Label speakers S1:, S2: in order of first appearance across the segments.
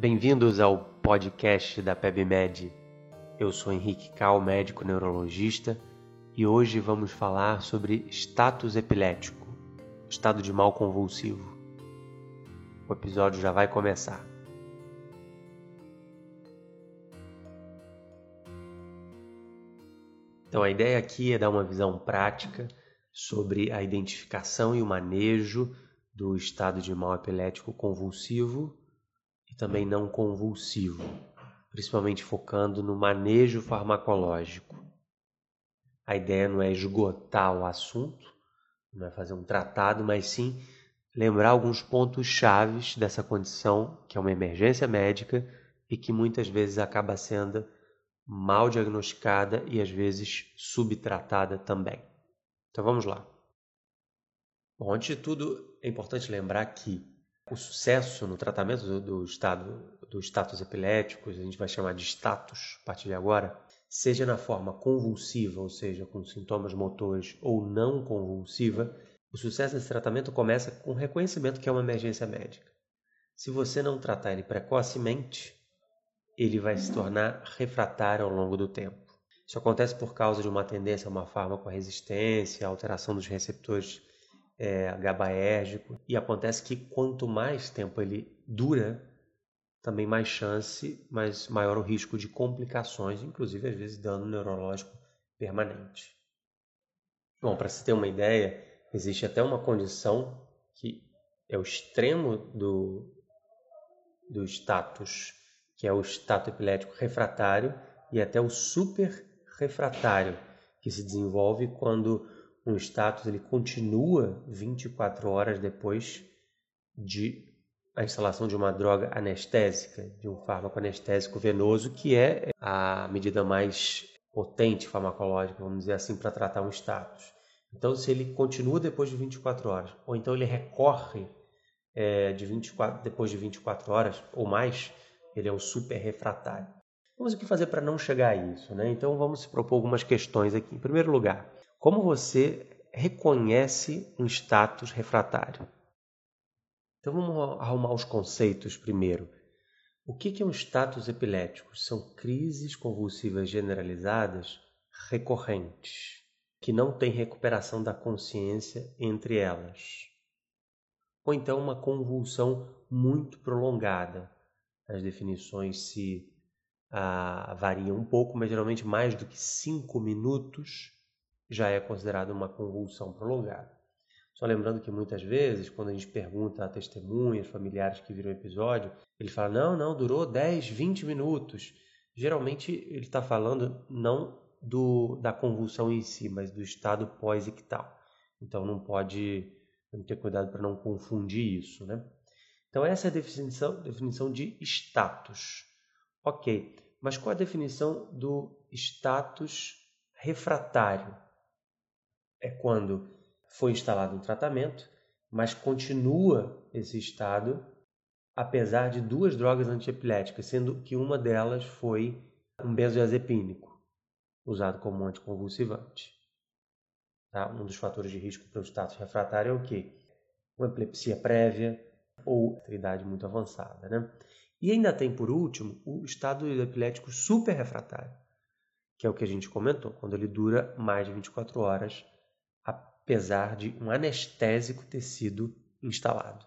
S1: Bem-vindos ao podcast da PebMed. Eu sou Henrique Cal, médico neurologista, e hoje vamos falar sobre status epilético, estado de mal convulsivo. O episódio já vai começar. Então, a ideia aqui é dar uma visão prática sobre a identificação e o manejo do estado de mal epilético convulsivo também não convulsivo, principalmente focando no manejo farmacológico. A ideia não é esgotar o assunto, não é fazer um tratado, mas sim lembrar alguns pontos chaves dessa condição, que é uma emergência médica e que muitas vezes acaba sendo mal diagnosticada e às vezes subtratada também. Então vamos lá. Bom, antes de tudo, é importante lembrar que o sucesso no tratamento do, do estado do status epilético, a gente vai chamar de status a partir de agora, seja na forma convulsiva, ou seja, com sintomas motores, ou não convulsiva, o sucesso desse tratamento começa com o reconhecimento que é uma emergência médica. Se você não tratar ele precocemente, ele vai se tornar refratário ao longo do tempo. Isso acontece por causa de uma tendência a uma farmacoresistência, alteração dos receptores é, GABAérgico, e acontece que quanto mais tempo ele dura, também mais chance, mais maior o risco de complicações, inclusive às vezes dano neurológico permanente. Bom, para se ter uma ideia, existe até uma condição que é o extremo do, do status, que é o status epilético refratário, e até o super refratário, que se desenvolve quando um status ele continua 24 horas depois de a instalação de uma droga anestésica, de um fármaco anestésico venoso, que é a medida mais potente farmacológica, vamos dizer assim, para tratar um status. Então, se ele continua depois de 24 horas, ou então ele recorre é, de 24, depois de 24 horas ou mais, ele é o super refratário. Vamos o que fazer para não chegar a isso, né? Então, vamos se propor algumas questões aqui. Em primeiro lugar, como você reconhece um status refratário? Então vamos arrumar os conceitos primeiro. O que é um status epilético? São crises convulsivas generalizadas recorrentes, que não têm recuperação da consciência entre elas. Ou então uma convulsão muito prolongada. As definições se ah, variam um pouco, mas geralmente mais do que cinco minutos já é considerado uma convulsão prolongada. Só lembrando que muitas vezes, quando a gente pergunta a testemunhas, familiares que viram o episódio, ele fala: não, não, durou 10, 20 minutos. Geralmente ele está falando não do, da convulsão em si, mas do estado pós-ictal. Então não pode ter cuidado para não confundir isso, né? Então essa é a definição, definição de status. Ok, mas qual a definição do status refratário? É quando foi instalado um tratamento, mas continua esse estado apesar de duas drogas antiepiléticas, sendo que uma delas foi um benzodiazepínico, usado como anticonvulsivante. Tá? Um dos fatores de risco para o status refratário é o quê? Uma epilepsia prévia ou idade muito avançada. Né? E ainda tem, por último, o estado epilético super refratário, que é o que a gente comentou, quando ele dura mais de 24 horas apesar de um anestésico ter sido instalado.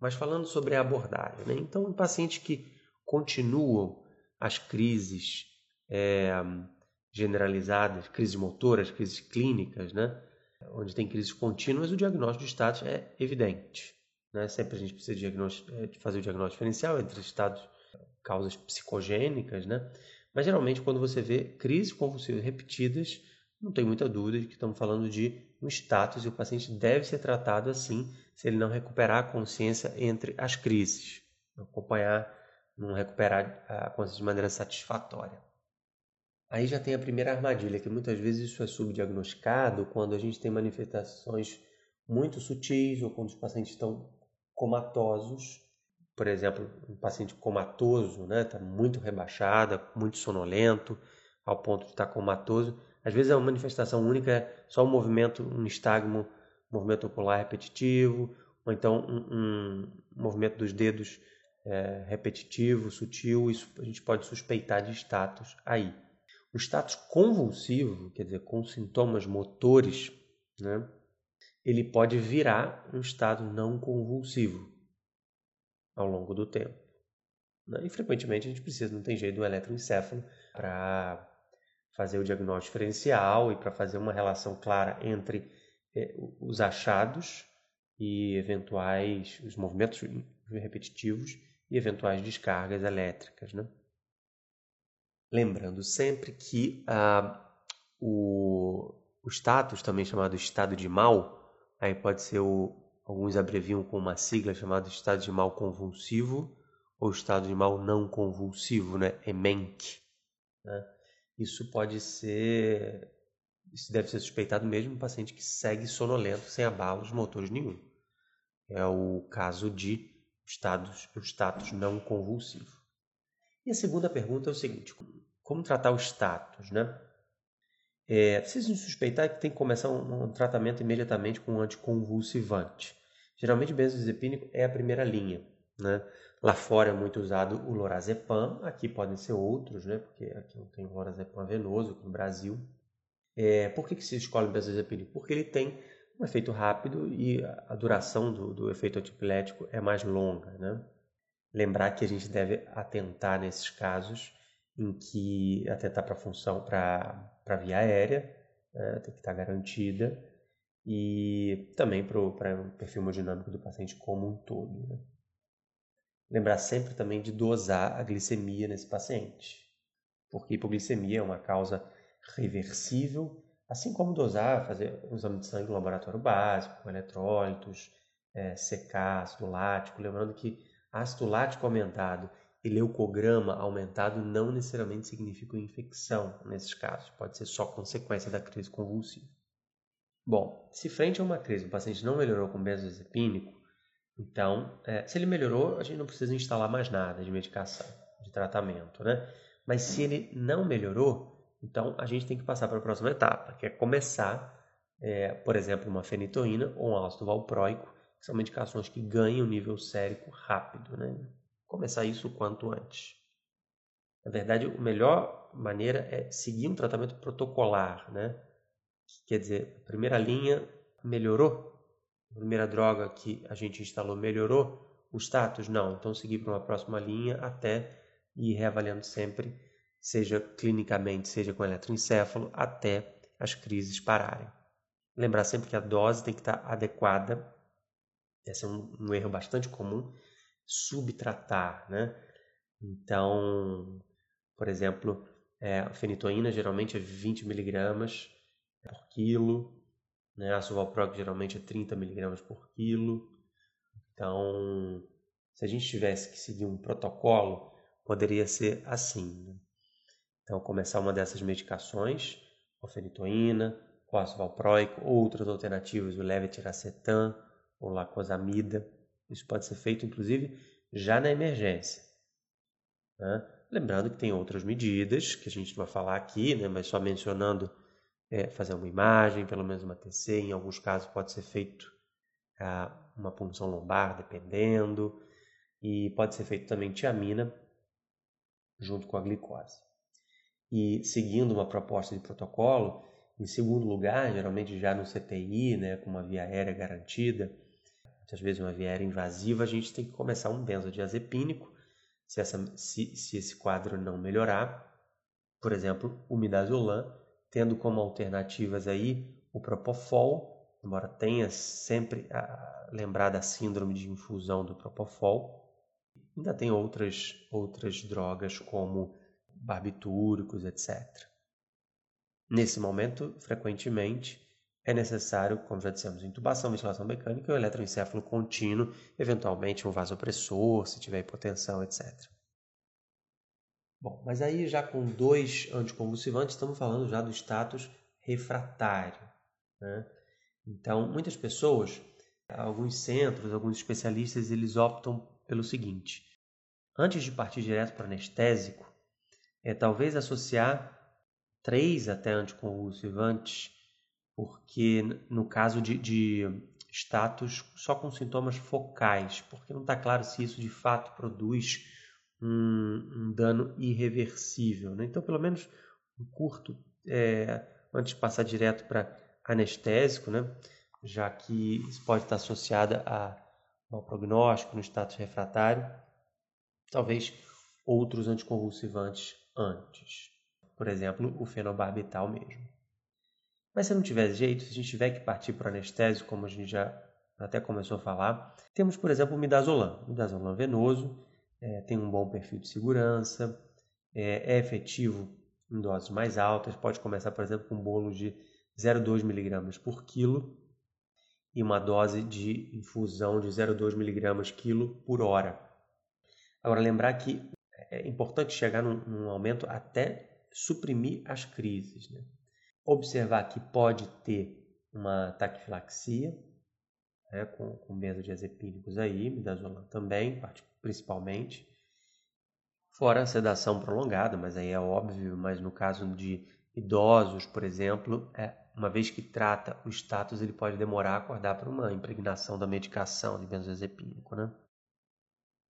S1: Mas falando sobre a abordagem, né? então, em pacientes que continuam as crises é, generalizadas, crises motoras, crises clínicas, né? onde tem crises contínuas, o diagnóstico de status é evidente. Né? Sempre a gente precisa de, é, fazer o diagnóstico diferencial entre estados, causas psicogênicas, né? mas geralmente quando você vê crises convulsivas repetidas, não tem muita dúvida de que estamos falando de um status e o paciente deve ser tratado assim se ele não recuperar a consciência entre as crises, acompanhar, não recuperar a consciência de maneira satisfatória. Aí já tem a primeira armadilha, que muitas vezes isso é subdiagnosticado quando a gente tem manifestações muito sutis ou quando os pacientes estão comatosos. Por exemplo, um paciente comatoso, está né, tá muito rebaixado, muito sonolento, ao ponto de estar tá comatoso às vezes é uma manifestação única, é só um movimento, um nistagmo, um movimento ocular repetitivo, ou então um, um movimento dos dedos é, repetitivo, sutil, isso a gente pode suspeitar de status aí. O status convulsivo, quer dizer, com sintomas motores, né, ele pode virar um estado não convulsivo ao longo do tempo. Né? E frequentemente a gente precisa, não tem jeito, do eletroencefalo para fazer o diagnóstico diferencial e para fazer uma relação clara entre eh, os achados e eventuais os movimentos repetitivos e eventuais descargas elétricas, né? Lembrando sempre que ah, o, o status, também chamado estado de mal, aí pode ser o, alguns abreviam com uma sigla chamada estado de mal convulsivo ou estado de mal não convulsivo, né? EMENC. Né? Isso pode ser, isso deve ser suspeitado mesmo um paciente que segue sonolento sem abalos motores nenhum. É o caso de estados, o status não convulsivo. E a segunda pergunta é o seguinte: como tratar o status, né? É, preciso suspeitar que tem que começar um, um tratamento imediatamente com um anticonvulsivante. Geralmente, benzodiazepínico é a primeira linha, né? Lá fora é muito usado o lorazepam, aqui podem ser outros, né? Porque aqui não tem lorazepam venoso, no Brasil. É, por que, que se escolhe o benzodiazepínico? Porque ele tem um efeito rápido e a duração do, do efeito antipilético é mais longa, né? Lembrar que a gente deve atentar nesses casos em que atentar para a função para a via aérea, né? tem que estar garantida, e também para o perfil hemodinâmico do paciente como um todo. Né? Lembrar sempre também de dosar a glicemia nesse paciente, porque hipoglicemia é uma causa reversível, assim como dosar, fazer um exame de sangue no laboratório básico, eletrólitos, é, secar ácido lático, lembrando que ácido lático aumentado e leucograma aumentado não necessariamente significam infecção nesses casos, pode ser só consequência da crise convulsiva. Bom, se frente a uma crise o paciente não melhorou com benzodiazepínico, então, é, se ele melhorou, a gente não precisa instalar mais nada de medicação, de tratamento, né? Mas se ele não melhorou, então a gente tem que passar para a próxima etapa, que é começar, é, por exemplo, uma fenitoína ou um ácido valproico, que são medicações que ganham nível sérico rápido, né? Começar isso o quanto antes. Na verdade, a melhor maneira é seguir um tratamento protocolar, né? Quer dizer, a primeira linha melhorou, a primeira droga que a gente instalou melhorou o status? Não. Então seguir para uma próxima linha até ir reavaliando sempre, seja clinicamente, seja com eletroencefalo, até as crises pararem. Lembrar sempre que a dose tem que estar adequada. Esse é um, um erro bastante comum. Subtratar, né? Então, por exemplo, é, a fenitoína geralmente é 20 miligramas por quilo, né? A suvalprox geralmente é 30 mg por quilo. Então, se a gente tivesse que seguir um protocolo, poderia ser assim. Né? Então, começar uma dessas medicações, a fenitoína, o ácido valproico, outras alternativas, o levetiracetam ou lacosamida. Isso pode ser feito, inclusive, já na emergência. Né? Lembrando que tem outras medidas que a gente vai falar aqui, né? mas só mencionando é, fazer uma imagem, pelo menos uma TC, em alguns casos pode ser feito ah, uma punção lombar, dependendo, e pode ser feito também tiamina junto com a glicose. E seguindo uma proposta de protocolo, em segundo lugar, geralmente já no CTI, né, com uma via aérea garantida, muitas vezes uma via aérea invasiva, a gente tem que começar um benzodiazepínico. Se, essa, se, se esse quadro não melhorar, por exemplo, o midazolam, tendo como alternativas aí o Propofol, embora tenha sempre a, lembrar da síndrome de infusão do Propofol. Ainda tem outras, outras drogas como barbitúricos, etc. Nesse momento, frequentemente, é necessário, como já dissemos, intubação, ventilação mecânica e o eletroencefalo contínuo, eventualmente um vasopressor, se tiver hipotensão, etc. Bom, mas aí já com dois anticonvulsivantes, estamos falando já do status refratário. Né? Então, muitas pessoas, alguns centros, alguns especialistas, eles optam pelo seguinte: antes de partir direto para anestésico, é talvez associar três até anticonvulsivantes, porque no caso de, de status só com sintomas focais, porque não está claro se isso de fato produz um, um dano irreversível. Né? Então, pelo menos um curto, é, antes de passar direto para anestésico, né? já que isso pode estar associado a mau prognóstico no status refratário, talvez outros anticonvulsivantes antes. Por exemplo, o fenobarbital mesmo. Mas se não tiver jeito, se a gente tiver que partir para o anestésico, como a gente já até começou a falar, temos, por exemplo, o midazolam. Midazolam venoso é, tem um bom perfil de segurança, é, é, efetivo em doses mais altas, pode começar, por exemplo, com um bolo de 0,2 mg por quilo e uma dose de infusão de 0,2 mg quilo por hora. Agora, lembrar que é importante chegar num, num aumento até suprimir as crises. Né? Observar que pode ter uma taquifilaxia, né, com, com benzodiazepínicos aí, midazolam também, principalmente. Fora a sedação prolongada, mas aí é óbvio, mas no caso de idosos, por exemplo, é, uma vez que trata o status, ele pode demorar a acordar para uma impregnação da medicação de benzodiazepínico, né?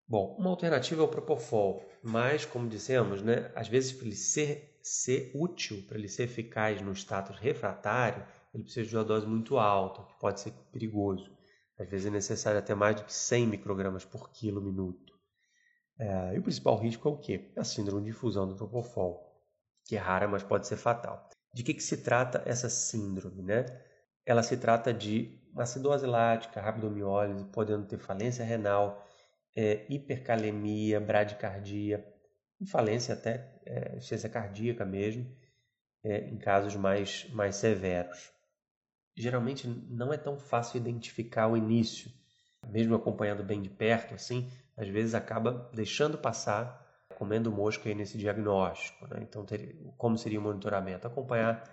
S1: Bom, uma alternativa é o Propofol, mas, como dissemos, né, às vezes para ele ser, ser útil, para ele ser eficaz no status refratário, ele precisa de uma dose muito alta, que pode ser perigoso. Às vezes é necessário até mais do que 100 microgramas por quilo minuto. É, e o principal risco é o quê? É a síndrome de difusão do Propofol, que é rara, mas pode ser fatal. De que, que se trata essa síndrome? Né? Ela se trata de acidose lática, rabdomiólise, podendo ter falência renal, é, hipercalemia, bradicardia, e falência até é, cardíaca mesmo, é, em casos mais, mais severos. Geralmente não é tão fácil identificar o início, mesmo acompanhando bem de perto, assim, às vezes acaba deixando passar, comendo mosca aí nesse diagnóstico. Né? Então, ter, como seria o monitoramento? Acompanhar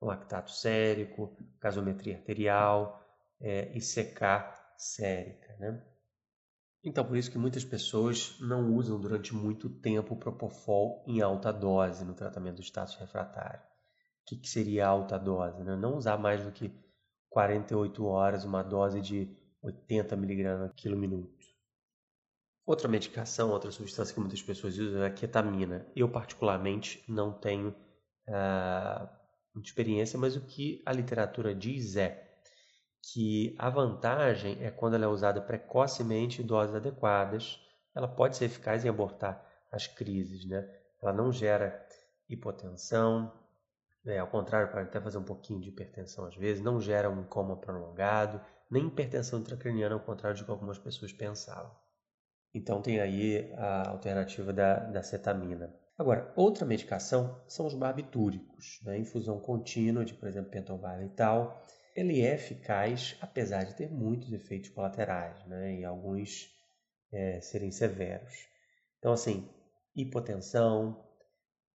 S1: o lactato sérico, gasometria arterial é, e secar sérica. Né? Então, por isso que muitas pessoas não usam durante muito tempo o Propofol em alta dose no tratamento do status refratário. O que, que seria alta dose? Né? Não usar mais do que 48 horas uma dose de 80 mg quilo minuto. Outra medicação, outra substância que muitas pessoas usam é a ketamina. Eu, particularmente, não tenho uh, muita experiência, mas o que a literatura diz é que a vantagem é quando ela é usada precocemente em doses adequadas, ela pode ser eficaz em abortar as crises, né? Ela não gera hipotensão, né? ao contrário, pode até fazer um pouquinho de hipertensão às vezes, não gera um coma prolongado, nem hipertensão intracraniana, ao contrário de que algumas pessoas pensavam. Então tem aí a alternativa da, da cetamina. Agora, outra medicação são os barbitúricos, né? infusão contínua de, por exemplo, pentobarbital, ele é eficaz, apesar de ter muitos efeitos colaterais, né? e alguns é, serem severos. Então, assim, hipotensão,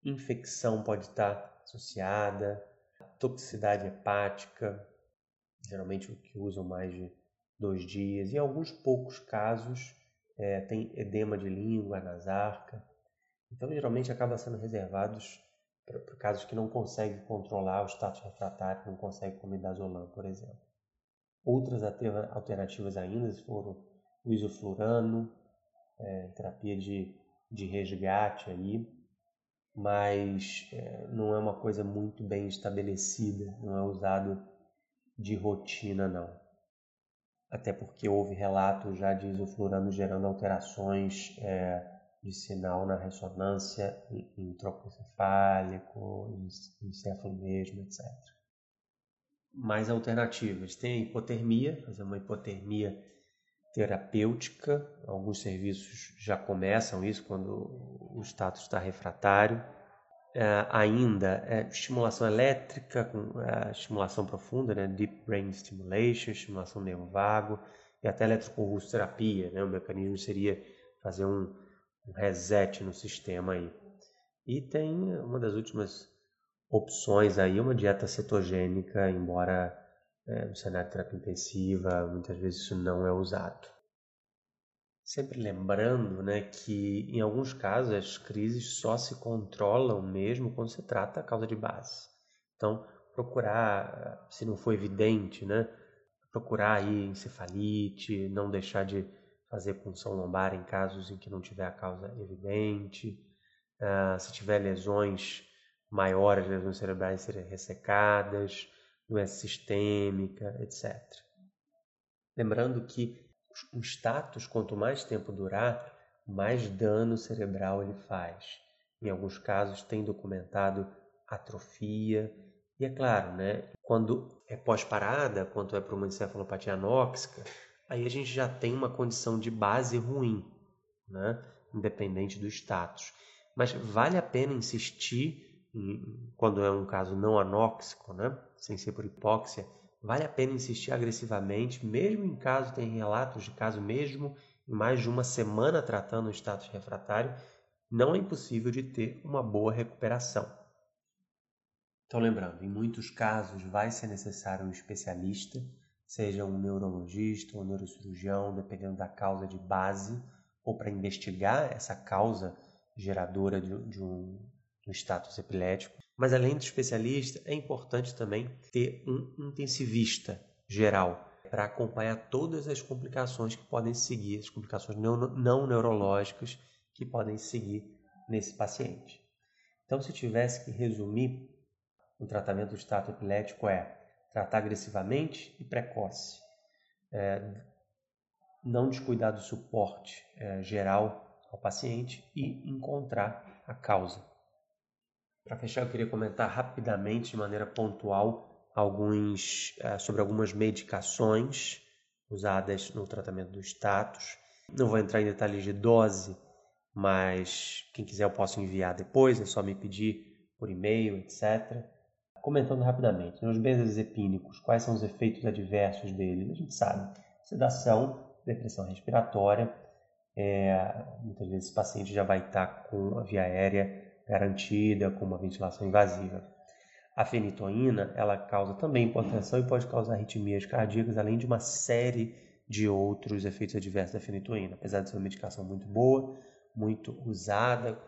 S1: infecção pode estar associada, toxicidade hepática, geralmente o que usam mais de dois dias, e em alguns poucos casos é, tem edema de língua, nasarca. Então, geralmente acaba sendo reservados para casos que não consegue controlar o status refratário, não consegue com midazolam, por exemplo. Outras alternativas ainda foram o isoflurano, é, terapia de, de resgate aí, mas é, não é uma coisa muito bem estabelecida, não é usado de rotina não. Até porque houve relatos já de isoflurano gerando alterações é, de sinal na ressonância em tropoencefálico, encéfalo mesmo, etc. Mais alternativas. Tem a hipotermia, fazer uma hipotermia terapêutica. Alguns serviços já começam isso quando o status está refratário. É, ainda é, estimulação elétrica, com é, estimulação profunda, né? deep brain stimulation, estimulação nervo vago e até eletroconvulsoterapia. Né? O mecanismo seria fazer um um reset no sistema aí. E tem uma das últimas opções aí, uma dieta cetogênica, embora é, no cenário de terapia intensiva, muitas vezes isso não é usado. Sempre lembrando né, que em alguns casos as crises só se controlam mesmo quando se trata a causa de base. Então, procurar, se não for evidente, né, procurar aí encefalite, não deixar de fazer punção lombar em casos em que não tiver a causa evidente. Uh, se tiver lesões maiores, lesões cerebrais serem ressecadas, doença sistêmica, etc. Lembrando que o status, quanto mais tempo durar, mais dano cerebral ele faz. Em alguns casos tem documentado atrofia. E é claro, né, quando é pós-parada, quando é para uma encefalopatia anóxica, aí a gente já tem uma condição de base ruim, né, independente do status. Mas vale a pena insistir, quando é um caso não anóxico, né, sem ser por hipóxia, vale a pena insistir agressivamente, mesmo em caso, tem relatos de caso mesmo em mais de uma semana tratando o status refratário, não é impossível de ter uma boa recuperação. Então, lembrando, em muitos casos vai ser necessário um especialista, seja um neurologista ou um neurocirurgião, dependendo da causa de base, ou para investigar essa causa geradora de, de, um, um status epilético. Mas além do especialista, é importante também ter um intensivista geral para acompanhar todas as complicações que podem seguir, as complicações não, não neurológicas que podem seguir nesse paciente. Então, se tivesse que resumir, o tratamento do stato epilético é tratar agressivamente e precoce, é, não descuidar do suporte é, geral ao paciente e encontrar a causa. Para fechar, eu queria comentar rapidamente, de maneira pontual, alguns, é, sobre algumas medicações usadas no tratamento do status. Não vou entrar em detalhes de dose, mas quem quiser eu posso enviar depois, é só me pedir por e-mail, etc. Comentando rapidamente, nos benzodiazepínicos, quais são os efeitos adversos deles? A gente sabe, sedação, depressão respiratória, é, muitas vezes o paciente já vai estar com a via aérea garantida, com uma ventilação invasiva. A fenitoína, ela causa também hipotensão e pode causar arritmias cardíacas, além de uma série de outros efeitos adversos da fenitoína. Apesar de ser uma medicação muito boa, muito usada,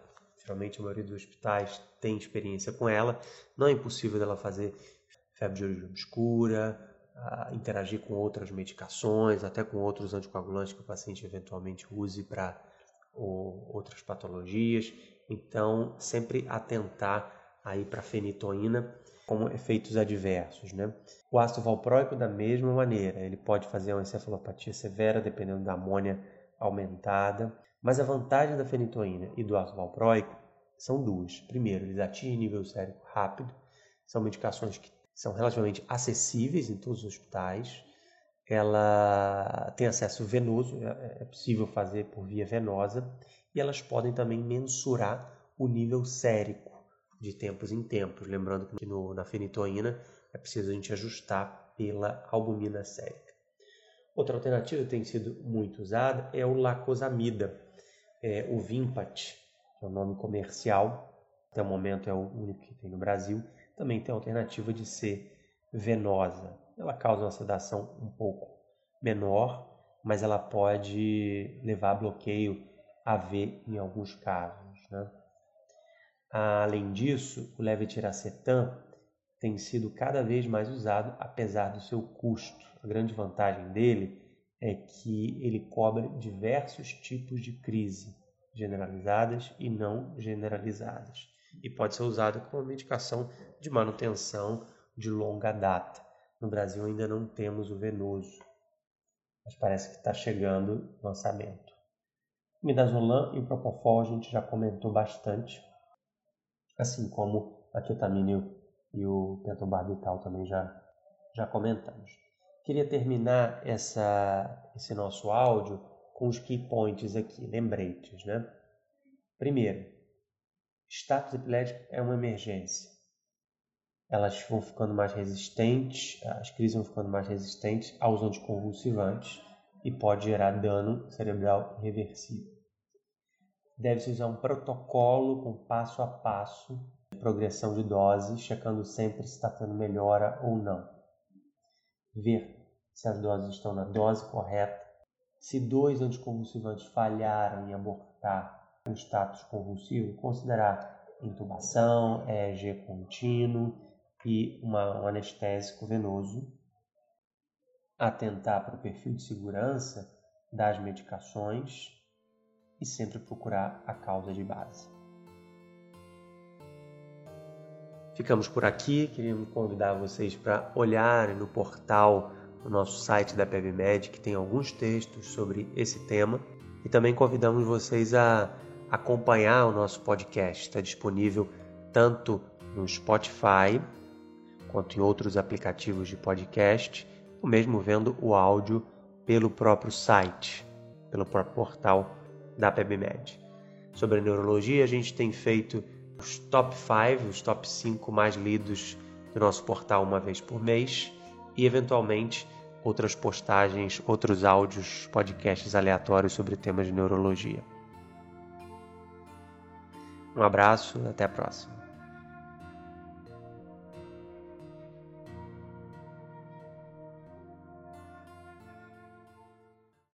S1: geralmente a maioria dos hospitais tem experiência com ela, não é impossível dela fazer febre de origem obscura, interagir com outras medicações, até com outros anticoagulantes que o paciente eventualmente use para outras patologias. Então, sempre atentar aí para a fenitoína como efeitos adversos. Né? O ácido valproico, da mesma maneira, ele pode fazer uma encefalopatia severa, dependendo da amônia aumentada. Mas a vantagem da fenitoína e do ácido valproico são duas. Primeiro, eles atingem nível sérico rápido, são medicações que são relativamente acessíveis em todos os hospitais. Ela tem acesso venoso, é, é possível fazer por via venosa, e elas podem também mensurar o nível sérico de tempos em tempos. Lembrando que no, na fenitoína é preciso a gente ajustar pela albumina sérica. Outra alternativa que tem sido muito usada é o lacosamida, é, o Vimpat, que é o nome comercial, até o momento é o único que tem no Brasil, também tem a alternativa de ser venosa. Ela causa uma sedação um pouco menor, mas ela pode levar a bloqueio AV em alguns casos. Né? Além disso, o levetiracetam tem sido cada vez mais usado, apesar do seu custo. A grande vantagem dele é que ele cobre diversos tipos de crise, generalizadas e não generalizadas, e pode ser usado como medicação de manutenção de longa data. No Brasil ainda não temos o venoso, mas parece que está chegando o lançamento. Midazolam e o propofol a gente já comentou bastante assim como a ketamina e o pentobarbital também já, já comentamos. Queria terminar essa, esse nosso áudio com os key points aqui, lembretes. Né? Primeiro, status epilético é uma emergência. Elas vão ficando mais resistentes, as crises vão ficando mais resistentes aos anticonvulsivantes e pode gerar dano cerebral irreversível deve-se usar um protocolo com passo a passo progressão de dose, checando sempre se está tendo melhora ou não. Ver se as doses estão na dose correta. Se dois anticonvulsivantes falharam em abortar o status convulsivo, considerar intubação, EEG contínuo e uma, um anestésico venoso. atentar para o perfil de segurança das medicações e sempre procurar a causa de base. Ficamos por aqui, queríamos convidar vocês para olharem no portal do nosso site da PebMed, que tem alguns textos sobre esse tema, e também convidamos vocês a acompanhar o nosso podcast. Está disponível tanto no Spotify quanto em outros aplicativos de podcast, ou mesmo vendo o áudio pelo próprio site, pelo próprio portal da PebMed. Sobre a neurologia, a gente tem feito os top 5, os top 5 mais lidos do nosso portal uma vez por mês e, eventualmente, outras postagens, outros áudios, podcasts aleatórios sobre temas de neurologia. Um abraço, até a próxima.